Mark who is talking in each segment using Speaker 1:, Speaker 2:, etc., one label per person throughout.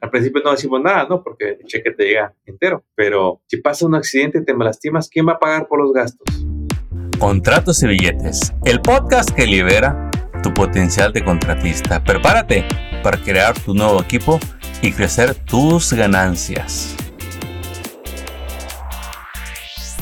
Speaker 1: Al principio no decimos nada, ¿no? Porque el cheque te llega entero. Pero si pasa un accidente y te lastimas, ¿quién va a pagar por los gastos?
Speaker 2: Contratos y billetes, el podcast que libera tu potencial de contratista. Prepárate para crear tu nuevo equipo y crecer tus ganancias.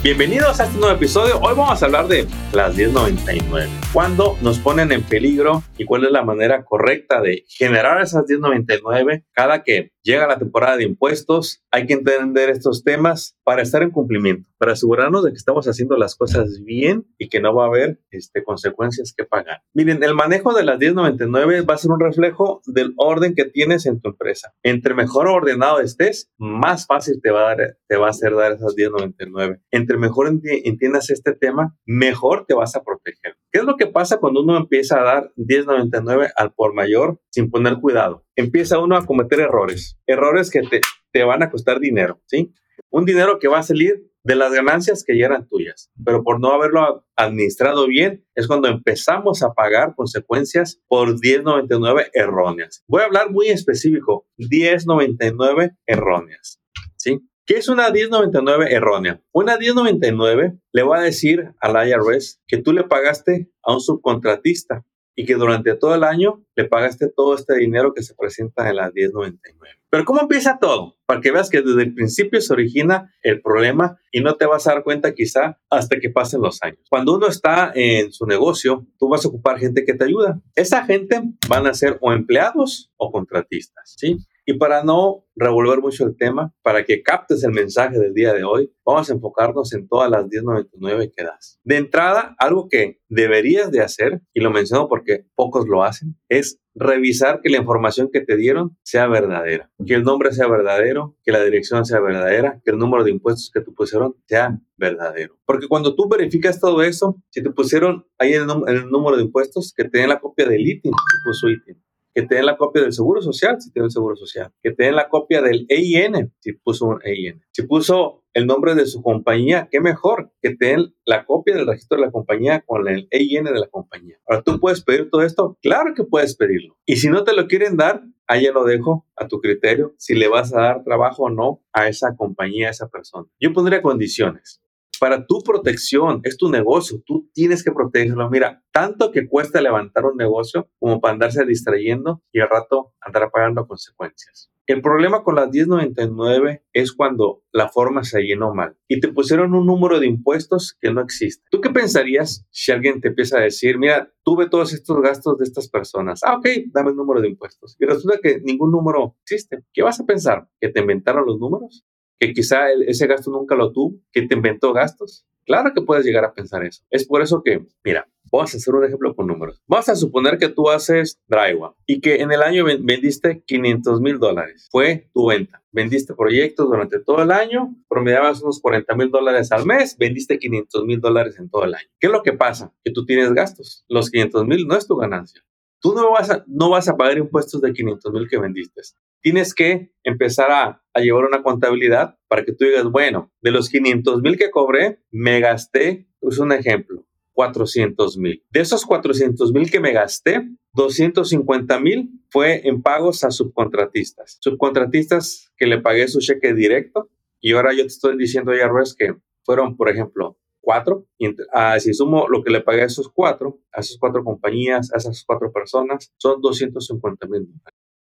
Speaker 1: Bienvenidos a este nuevo episodio. Hoy vamos a hablar de las 1099. ¿Cuándo nos ponen en peligro y cuál es la manera correcta de generar esas 1099 cada que llega la temporada de impuestos? Hay que entender estos temas para estar en cumplimiento, para asegurarnos de que estamos haciendo las cosas bien y que no va a haber este, consecuencias que pagar. Miren, el manejo de las 1099 va a ser un reflejo del orden que tienes en tu empresa. Entre mejor ordenado estés, más fácil te va a, dar, te va a hacer dar esas 1099. Entre mejor entiendas este tema, mejor te vas a proteger. ¿Qué es lo que pasa cuando uno empieza a dar 1099 al por mayor sin poner cuidado? Empieza uno a cometer errores, errores que te, te van a costar dinero, ¿sí? Un dinero que va a salir de las ganancias que ya eran tuyas, pero por no haberlo administrado bien es cuando empezamos a pagar consecuencias por 1099 erróneas. Voy a hablar muy específico, 1099 erróneas, ¿sí? ¿Qué es una 1099 errónea? Una 1099 le va a decir al IRS que tú le pagaste a un subcontratista y que durante todo el año le pagaste todo este dinero que se presenta en la 1099. Pero ¿cómo empieza todo? Para que veas que desde el principio se origina el problema y no te vas a dar cuenta quizá hasta que pasen los años. Cuando uno está en su negocio, tú vas a ocupar gente que te ayuda. Esa gente van a ser o empleados o contratistas, ¿sí? Y para no revolver mucho el tema, para que captes el mensaje del día de hoy, vamos a enfocarnos en todas las 1099 que das. De entrada, algo que deberías de hacer, y lo menciono porque pocos lo hacen, es revisar que la información que te dieron sea verdadera, que el nombre sea verdadero, que la dirección sea verdadera, que el número de impuestos que te pusieron sea verdadero. Porque cuando tú verificas todo eso, si te pusieron ahí el, el número de impuestos, que te la copia del ITIN, si puso ITIN que te den la copia del seguro social, si tiene el seguro social, que te den la copia del EIN, si puso un EIN. Si puso el nombre de su compañía, qué mejor que te den la copia del registro de la compañía con el EIN de la compañía. Ahora, ¿tú puedes pedir todo esto? Claro que puedes pedirlo. Y si no te lo quieren dar, ahí ya lo dejo a tu criterio, si le vas a dar trabajo o no a esa compañía, a esa persona. Yo pondría condiciones para tu protección, es tu negocio, tú tienes que protegerlo. Mira, tanto que cuesta levantar un negocio como para andarse distrayendo y al rato andar pagando consecuencias. El problema con las 1099 es cuando la forma se llenó mal y te pusieron un número de impuestos que no existe. ¿Tú qué pensarías si alguien te empieza a decir, mira, tuve todos estos gastos de estas personas? Ah, ok, dame el número de impuestos. Y resulta que ningún número existe. ¿Qué vas a pensar? ¿Que te inventaron los números? Que quizá ese gasto nunca lo tuvo, que te inventó gastos. Claro que puedes llegar a pensar eso. Es por eso que, mira, vamos a hacer un ejemplo con números. Vamos a suponer que tú haces drywall y que en el año vendiste 500 mil dólares. Fue tu venta. Vendiste proyectos durante todo el año, promediabas unos 40 mil dólares al mes, vendiste 500 mil dólares en todo el año. ¿Qué es lo que pasa? Que tú tienes gastos. Los 500 mil no es tu ganancia. Tú no vas a, no vas a pagar impuestos de 500 mil que vendiste tienes que empezar a, llevar una contabilidad para que tú digas, bueno, de los 500 mil que cobré, me gasté, es un ejemplo, 400 mil. De esos 400 mil que me gasté, 250 mil fue en pagos a subcontratistas. Subcontratistas que le pagué su cheque directo y ahora yo te estoy diciendo ya, Ruiz, que fueron, por ejemplo, cuatro. Y ah, si sumo lo que le pagué a esos cuatro, a esas cuatro compañías, a esas cuatro personas, son 250 mil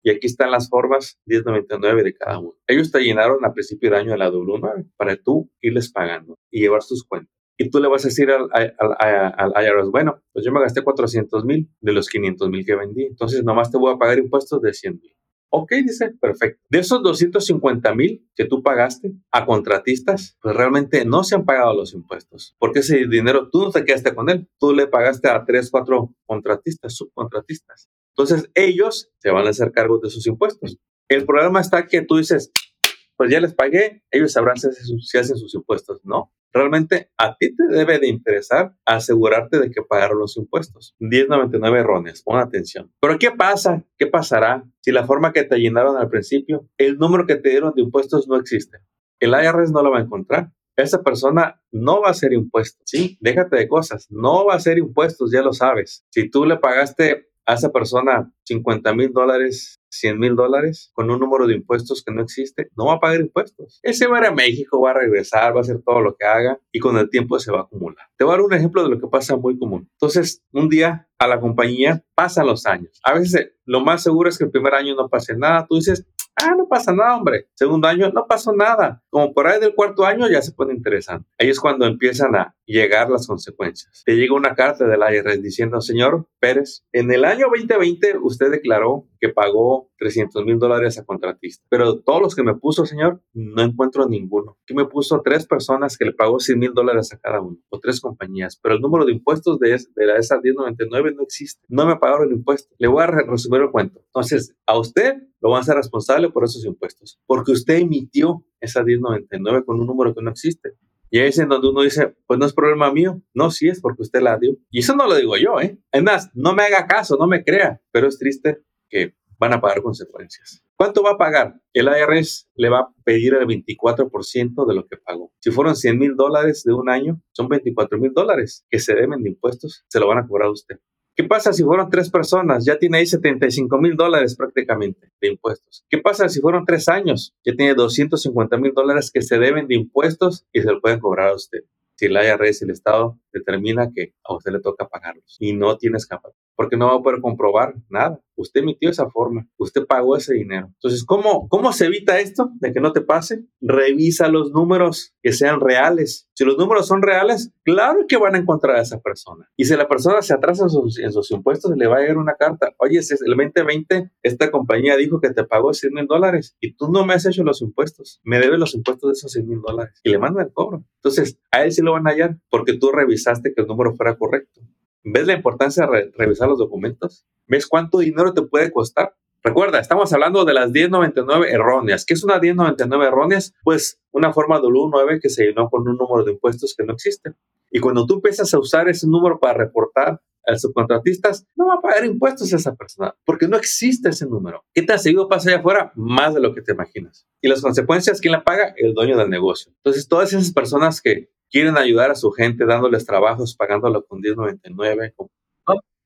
Speaker 1: y aquí están las formas 1099 de cada uno. Ellos te llenaron a principio de año de la W9 para tú irles pagando y llevar tus cuentas. Y tú le vas a decir al, al, al IRS, bueno, pues yo me gasté 400 mil de los 500 mil que vendí, entonces nomás te voy a pagar impuestos de 100 mil. Ok, dice, perfecto. De esos 250 mil que tú pagaste a contratistas, pues realmente no se han pagado los impuestos, porque ese dinero tú no te quedaste con él, tú le pagaste a 3, 4 contratistas, subcontratistas. Entonces ellos se van a hacer cargo de sus impuestos. El problema está que tú dices, pues ya les pagué, ellos sabrán si, hacen sus impuestos. No, realmente a ti te debe de interesar asegurarte de que pagaron los impuestos. 1099 erróneos, pon atención. Pero ¿qué pasa? ¿Qué pasará si la forma que te llenaron al principio, el número que te dieron de impuestos no existe? El IRS no lo va a encontrar. Esa persona no va a hacer impuestos, ¿sí? Déjate de cosas, no va a hacer impuestos, ya lo sabes. Si tú le pagaste a esa persona 50 mil dólares 100 mil dólares con un número de impuestos que no existe, no va a pagar impuestos. Él se va a ir a México, va a regresar, va a hacer todo lo que haga y con el tiempo se va a acumular. Te voy a dar un ejemplo de lo que pasa muy común. Entonces, un día a la compañía pasan los años. A veces eh, lo más seguro es que el primer año no pase nada. Tú dices, Ah, no pasa nada, hombre. Segundo año, no pasó nada. Como por ahí del cuarto año ya se pone interesante. Ahí es cuando empiezan a llegar las consecuencias. Te llega una carta del IRS diciendo, señor Pérez, en el año 2020 usted declaró que pagó 300 mil dólares a contratista, pero todos los que me puso, señor, no encuentro ninguno. Que me puso tres personas que le pagó 100 mil dólares a cada uno, o tres compañías, pero el número de impuestos de, de la ESA 1099 no existe. No me pagaron el impuesto. Le voy a resumir el cuento. Entonces, a usted lo van a ser responsable por esos impuestos, porque usted emitió esa 1099 con un número que no existe. Y ahí es en donde uno dice, pues no es problema mío. No, sí es porque usted la dio. Y eso no lo digo yo, ¿eh? Es más, no me haga caso, no me crea, pero es triste que van a pagar consecuencias. ¿Cuánto va a pagar? El IRS le va a pedir el 24% de lo que pagó. Si fueron 100 mil dólares de un año, son 24 mil dólares que se deben de impuestos, se lo van a cobrar a usted. ¿Qué pasa si fueron tres personas? Ya tiene ahí 75 mil dólares prácticamente de impuestos. ¿Qué pasa si fueron tres años? Ya tiene 250 mil dólares que se deben de impuestos y se lo pueden cobrar a usted. Si el IRS, el Estado, determina que a usted le toca pagarlos y no tiene escapatoria porque no va a poder comprobar nada. Usted emitió esa forma, usted pagó ese dinero. Entonces, ¿cómo, ¿cómo se evita esto de que no te pase? Revisa los números que sean reales. Si los números son reales, claro que van a encontrar a esa persona. Y si la persona se atrasa en sus, impuestos, le va a llegar una carta. Oye, es el 2020, esta compañía dijo que te pagó 100 mil dólares y tú no me has hecho los impuestos. Me debes los impuestos de esos 100 mil dólares. Y le mandan el cobro. Entonces, a él sí lo van a hallar porque tú revisaste que el número fuera correcto. ¿Ves la importancia de revisar los documentos? ¿Ves cuánto dinero te puede costar? Recuerda, estamos hablando de las 1099 erróneas. ¿Qué es una 1099 erróneas? Pues una forma W9 que se llenó con un número de impuestos que no existe. Y cuando tú empiezas a usar ese número para reportar a los subcontratistas, no va a pagar impuestos a esa persona, porque no existe ese número. ¿Qué tan seguido pasa allá afuera? Más de lo que te imaginas. Y las consecuencias, ¿quién la paga? El dueño del negocio. Entonces, todas esas personas que quieren ayudar a su gente dándoles trabajos, pagándolo con 1099.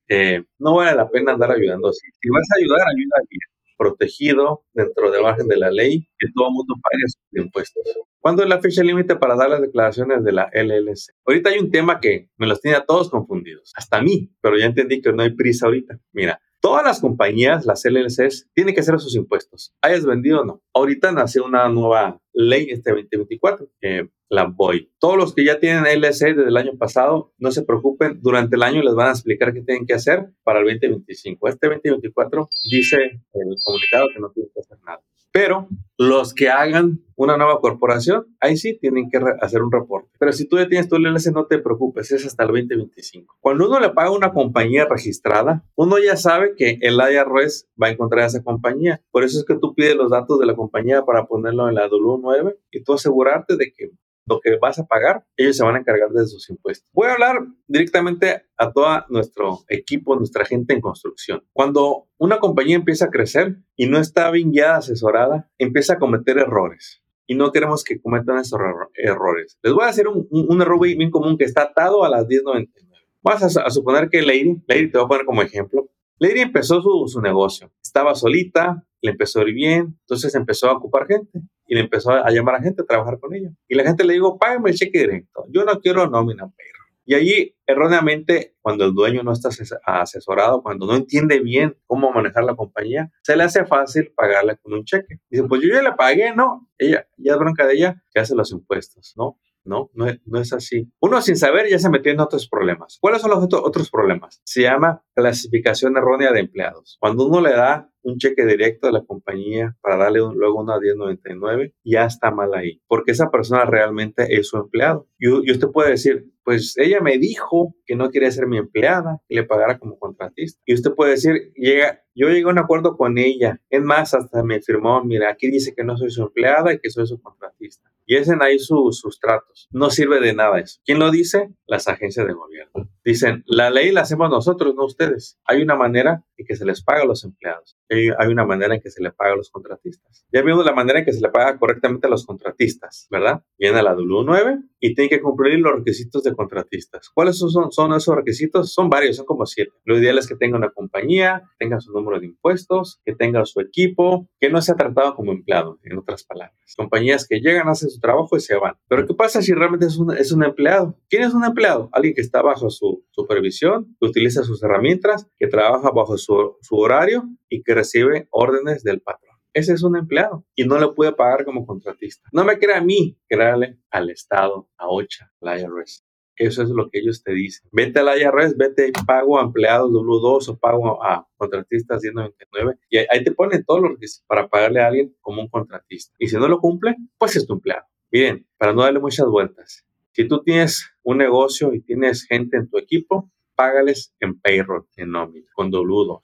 Speaker 1: Eh, no vale la pena andar ayudando así. Si vas a ayudar, ayuda bien, protegido dentro del margen de la ley, que todo el mundo pague sus impuestos. ¿Cuándo es la fecha límite para dar las declaraciones de la LLC? Ahorita hay un tema que me los tiene a todos confundidos, hasta a mí, pero ya entendí que no hay prisa ahorita. Mira, Todas las compañías, las LLCs, tienen que hacer sus impuestos. Hayas vendido o no. Ahorita nació una nueva ley este 2024, que la voy. Todos los que ya tienen LLC desde el año pasado, no se preocupen, durante el año les van a explicar qué tienen que hacer para el 2025. Este 2024 dice el comunicado que no tienen que hacer nada. Pero los que hagan una nueva corporación, ahí sí tienen que hacer un reporte. Pero si tú ya tienes tu LLC, no te preocupes, es hasta el 2025. Cuando uno le paga a una compañía registrada, uno ya sabe que el IRS va a encontrar a esa compañía. Por eso es que tú pides los datos de la compañía para ponerlo en la W9 y tú asegurarte de que lo que vas a pagar, ellos se van a encargar de sus impuestos. Voy a hablar directamente a todo nuestro equipo, nuestra gente en construcción. Cuando una compañía empieza a crecer y no está bien guiada, asesorada, empieza a cometer errores. Y no queremos que cometan esos errores. Les voy a hacer un, error bien común que está atado a las 1099. Vas a, suponer que Lady, Lady te voy a poner como ejemplo, Lady empezó su, su, negocio. Estaba solita, le empezó a ir bien, entonces empezó a ocupar gente y empezó a llamar a gente a trabajar con ella. Y la gente le dijo, págame el cheque directo. Yo no quiero nómina, perro. Y allí, erróneamente, cuando el dueño no está asesorado, cuando no entiende bien cómo manejar la compañía, se le hace fácil pagarle con un cheque. Dice, pues yo ya le pagué, ¿no? Ella, ya es bronca de ella, que hace los impuestos, ¿no? No, no es, así. Uno sin saber ya se metió en otros problemas. ¿Cuáles son los otros problemas? Se llama clasificación errónea de empleados. Cuando uno le da un cheque directo a la compañía para darle luego una 1099, ya está mal ahí, porque esa persona realmente es su empleado. Y, y, usted puede decir, pues ella me dijo que no quería ser mi empleada y le pagara como contratista. Y usted puede decir, llega, yo llegué a un acuerdo con ella. Es más, hasta me firmó, mira, aquí dice que no soy su empleada y que soy su contratista. Y hacen ahí sus tratos. No sirve de nada eso. ¿Quién lo dice? Las agencias de gobierno. Dicen, la ley la hacemos nosotros, no ustedes. Hay una manera en que se les paga a los empleados. Hay, una manera en que se le paga a los contratistas. Ya vimos la manera en que se le paga correctamente a los contratistas, ¿verdad? Viene la W9 y tiene que cumplir los requisitos de contratistas. ¿Cuáles son, son esos requisitos? Son varios, son como siete. Lo ideal es que tenga una compañía, tenga su número de impuestos, que tenga su equipo, que no sea tratado como empleado, en otras palabras. Compañías que llegan, hacen su trabajo y se van. Pero ¿qué pasa si realmente es un, es un empleado? ¿Quién es un empleado? Alguien que está bajo su supervisión, que utiliza sus herramientas, que trabaja bajo su, su horario y que recibe órdenes del patrón. Ese es un empleado y no le puede pagar como contratista. No me crea a mí, créale al Estado, a OCHA, la IRS. Eso es lo que ellos te dicen. Vete a la IRS, vete, pago a empleados W2 o pago a contratistas 1099 y ahí te ponen todo lo que para pagarle a alguien como un contratista. Y si no lo cumple, pues es tu empleado. Miren, para no darle muchas vueltas, si tú tienes un negocio y tienes gente en tu equipo, págales en payroll, en nómina, con W2.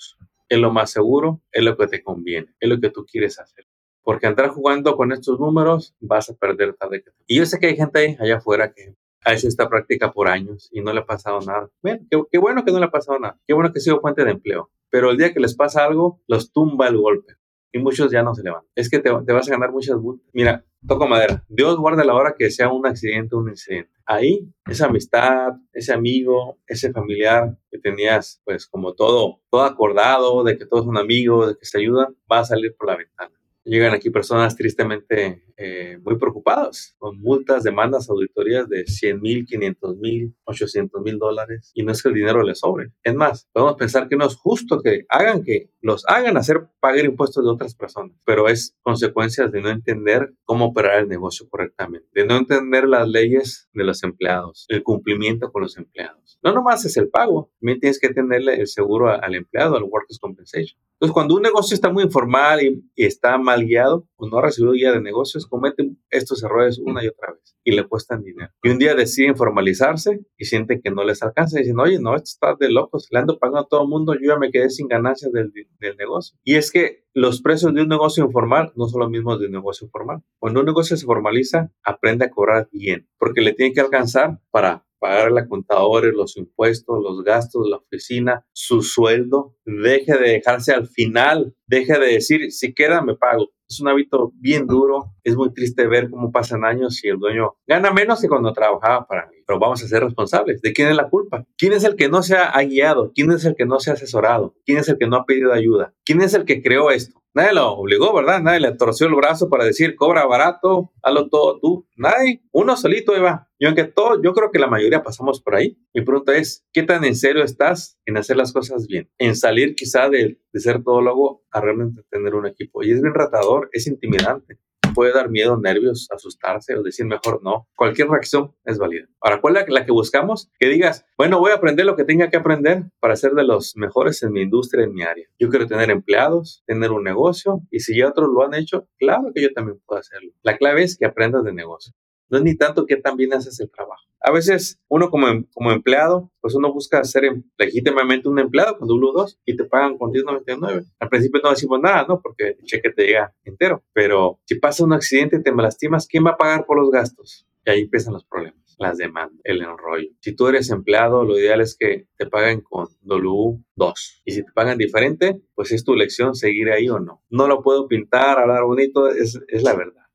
Speaker 1: Es lo más seguro, es lo que te conviene, es lo que tú quieres hacer. Porque andar jugando con estos números vas a perder tarde Y yo sé que hay gente allá afuera que ha hecho esta práctica por años y no le ha pasado nada. Bueno, qué, bueno que no le ha pasado nada. Qué bueno que sido fuente de empleo. Pero el día que les pasa algo, los tumba el golpe. Y muchos ya no se levantan. Es que te, vas a ganar muchas Mira, toco madera. Dios guarda la hora que sea un accidente un incidente. Ahí, esa amistad, ese amigo, ese familiar que tenías, pues como todo, todo acordado de que todos son amigos, de que se ayudan, va a salir por la ventana. Llegan aquí personas tristemente eh, muy preocupados con multas, demandas, auditorías de 100 mil, 500 mil, 800 mil dólares y no es que el dinero les sobre. Es más, podemos pensar que no es justo que hagan que los hagan hacer pagar impuestos de otras personas, pero es consecuencias de no entender cómo operar el negocio correctamente, de no entender las leyes de los empleados, el cumplimiento con los empleados. No nomás es el pago, también tienes que tenerle el seguro al empleado, al Workers' Compensation. Entonces, cuando un negocio está muy informal y, y está mal guiado o no ha recibido guía de negocios, cometen estos errores una y otra vez y le cuestan dinero. Y un día deciden formalizarse y sienten que no les alcanza y dicen, oye, no, esto está de locos, le ando pagando a todo el mundo, yo ya me quedé sin ganancias del, del negocio. Y es que los precios de un negocio informal no son los mismos de un negocio formal. Cuando un negocio se formaliza, aprende a cobrar bien, porque le tiene que alcanzar para pagarle a contadores los impuestos, los gastos de la oficina, su sueldo. Deje de dejarse al final, deje de decir, si queda, me pago. Es un hábito bien duro. Es muy triste ver cómo pasan años y el dueño gana menos que cuando trabajaba para mí. Pero vamos a ser responsables. ¿De quién es la culpa? ¿Quién es el que no se ha guiado? ¿Quién es el que no se ha asesorado? ¿Quién es el que no ha pedido ayuda? ¿Quién es el que creó esto? Nadie lo obligó, ¿verdad? Nadie le torció el brazo para decir, cobra barato, hazlo todo tú. Nadie. Uno solito iba. Y aunque todo, yo creo que la mayoría pasamos por ahí. Mi pregunta es, ¿qué tan en serio estás en hacer las cosas bien? En salir quizá de, de ser todólogo a realmente tener un equipo. Y es bien ratador, es intimidante puede dar miedo, nervios, asustarse o decir mejor no. Cualquier reacción es válida. Ahora, ¿cuál es la, que buscamos? Que digas, bueno, voy a aprender lo que tenga que aprender para ser de los mejores en mi industria, en mi área. Yo quiero tener empleados, tener un negocio y si ya otros lo han hecho, claro que yo también puedo hacerlo. La clave es que aprendas de negocio. No es ni tanto que también haces el trabajo. A veces uno como, em, como empleado, pues uno busca ser em, legítimamente un empleado con W2 y te pagan con 10.99. Al principio no decimos nada, ¿no? Porque el cheque te llega entero. Pero si pasa un accidente y te lastimas, ¿quién va a pagar por los gastos? Y ahí empiezan los problemas, las demandas, el enrollo. Si tú eres empleado, lo ideal es que te paguen con W2. Y si te pagan diferente, pues es tu elección seguir ahí o no. No lo puedo pintar, hablar bonito, es, es la verdad.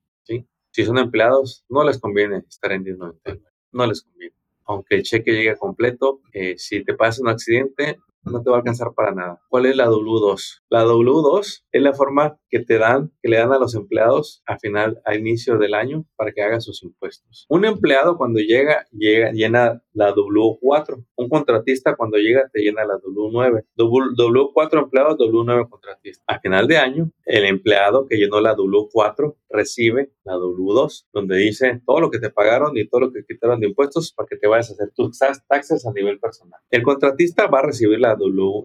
Speaker 1: Si son empleados, no les conviene estar en 1099 no les conviene. Aunque el cheque llegue completo, eh, si te pasa un accidente, no te va a alcanzar para nada. ¿Cuál es la W2? La W2 es la forma que te dan, que le dan a los empleados a final, a inicio del año para que haga sus impuestos. Un empleado cuando llega, llega, llena la W4. Un contratista cuando llega te llena la W9. W4 empleados, W9 contratista. A final de año, el empleado que llenó la W4 recibe la W2, donde dice todo lo que te pagaron y todo lo que quitaron de impuestos para que te vayas a hacer tus taxes a nivel personal. El contratista va a recibir la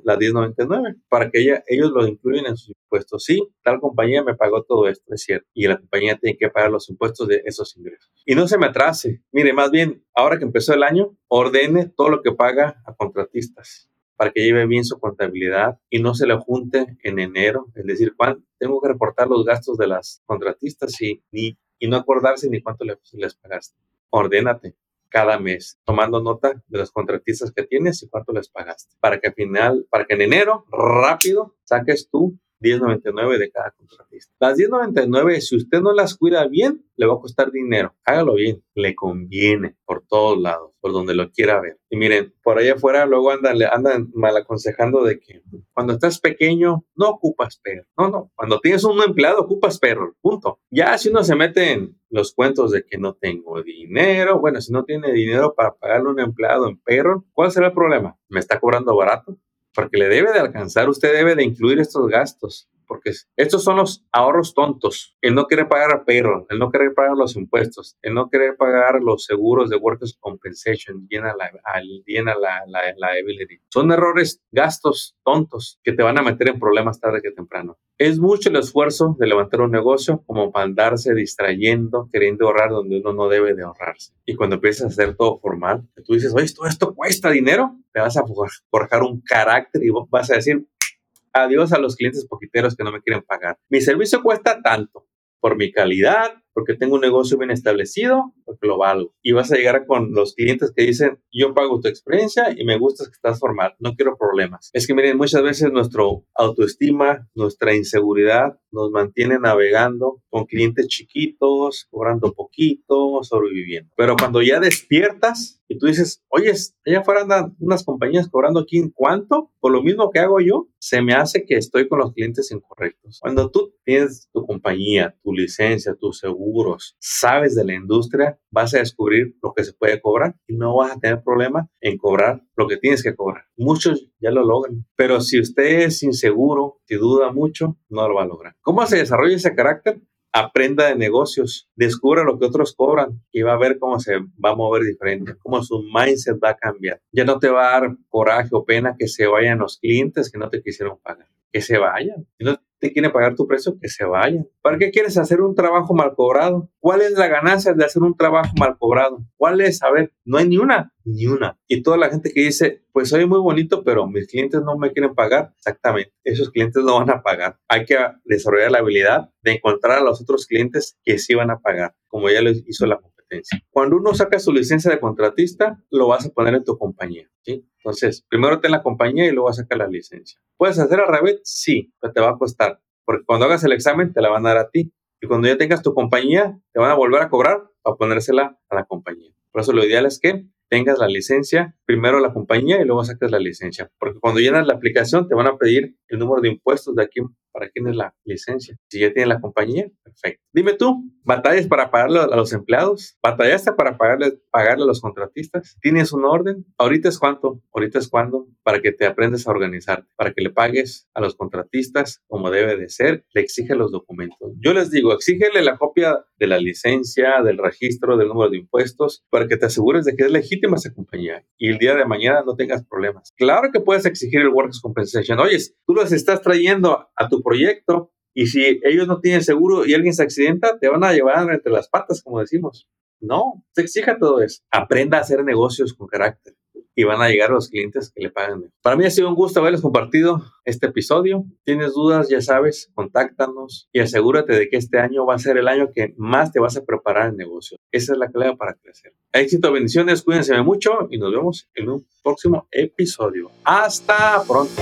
Speaker 1: La 1099, para que ella, ellos lo incluyan en sus impuestos. Sí, tal compañía me pagó todo esto, es cierto, y la compañía tiene que pagar los impuestos de esos ingresos. Y no se me atrase. Mire, más bien, ahora que empezó el año, ordene todo lo que paga a contratistas para que lleve bien su contabilidad y no se le junte en enero, es decir, cuánto tengo que reportar los gastos de las contratistas y, y no acordarse ni cuánto les, les pagaste. Ordénate, cada mes, tomando nota de los contratistas que tienes y cuánto les pagaste, para que al final, para que en enero rápido saques tú 10.99 de cada contratista. Las 10.99, si usted no las cuida bien, le va a costar dinero. Hágalo bien, le conviene por todos lados, por donde lo quiera ver. Y miren, por allá afuera luego andan, andan mal aconsejando de que cuando estás pequeño no ocupas perro. No, no, cuando tienes un empleado ocupas perro, punto. Ya si uno se mete en los cuentos de que no tengo dinero, bueno, si no tiene dinero para pagarle un empleado en perro, ¿cuál será el problema? ¿Me está cobrando barato? Porque le debe de alcanzar, usted debe de incluir estos gastos porque estos son los ahorros tontos. El no querer pagar a payroll, el no querer pagar los impuestos, el no querer pagar los seguros de workers compensation, llena la, llena la, la, liability. Son errores, gastos tontos que te van a meter en problemas tarde que temprano. Es mucho el esfuerzo de levantar un negocio como para andarse distrayendo, queriendo ahorrar donde uno no debe de ahorrarse. Y cuando empiezas a hacer todo formal, tú dices, oye, todo esto cuesta dinero, te vas a forjar un carácter y vas a decir, adiós a los clientes poquiteros que no me quieren pagar. Mi servicio cuesta tanto por mi calidad, porque tengo un negocio bien establecido, porque lo valgo. Y vas a llegar con los clientes que dicen, yo pago tu experiencia y me gusta que estás formal, no quiero problemas. Es que miren, muchas veces nuestro autoestima, nuestra inseguridad nos mantiene navegando con clientes chiquitos, cobrando poquito, sobreviviendo. Pero cuando ya despiertas y tú dices, oye, allá afuera andan unas compañías cobrando aquí en cuánto, por lo mismo que hago yo, se me hace que estoy con los clientes incorrectos. Cuando tú tienes tu compañía, tu licencia, tu seguro, sabes de la industria, vas a descubrir lo que se puede cobrar y no vas a tener problema en cobrar lo que tienes que cobrar. Muchos ya lo logran, pero si usted es inseguro, si duda mucho, no lo va a lograr. ¿Cómo se desarrolla ese carácter? Aprenda de negocios, descubra lo que otros cobran y va a ver cómo se va a mover diferente, cómo su mindset va a cambiar. Ya no te va a dar coraje o pena que se vayan los clientes que no te quisieron pagar, que se vayan. Te quieren pagar tu precio, que se vayan. ¿Para qué quieres hacer un trabajo mal cobrado? ¿Cuál es la ganancia de hacer un trabajo mal cobrado? ¿Cuál es? A ver, no hay ni una, ni una. Y toda la gente que dice, pues soy muy bonito, pero mis clientes no me quieren pagar. Exactamente, esos clientes no van a pagar. Hay que desarrollar la habilidad de encontrar a los otros clientes que sí van a pagar, como ya lo hizo la Cuando uno saca su licencia de contratista, lo vas a poner en tu compañía. Entonces, primero ten la compañía y luego vas a sacar la licencia. ¿Puedes hacer al revés? Sí, pero te va a costar. Porque cuando hagas el examen, te la van a dar a ti. Y cuando ya tengas tu compañía, te van a volver a cobrar para ponérsela a la compañía. Por eso lo ideal es que tengas la licencia, primero la compañía y luego saques la licencia. Porque cuando llenas la aplicación, te van a pedir el número de impuestos de aquí para quién es la licencia. Si ya tiene la compañía, perfecto. Dime tú, ¿batallas para pagarle a los empleados? ¿Batallaste para pagarle, pagarle a los contratistas? ¿Tienes un orden? Ahorita es cuánto, ahorita es cuándo, para que te aprendas a organizar, para que le pagues a los contratistas como debe de ser, le exige los documentos. Yo les digo, exígele la copia de la licencia, del registro, del número de impuestos, para que te asegures de que es legítima esa compañía y día de mañana no tengas problemas. Claro que puedes exigir el Workers Compensation. Oye, tú los estás trayendo a tu proyecto y si ellos no tienen seguro y alguien se accidenta, te van a llevar entre las patas, como decimos. No, se exija todo eso. Aprenda a hacer negocios con carácter y van a llegar los clientes que le pagan. Para mí ha sido un gusto haberles compartido este episodio. Tienes dudas, ya sabes, contáctanos y asegúrate de que este año va a ser el año que más te vas a preparar en negocio. Esa es la clave para crecer. Éxito, bendiciones, cuídense mucho y nos vemos en un próximo episodio. Hasta pronto.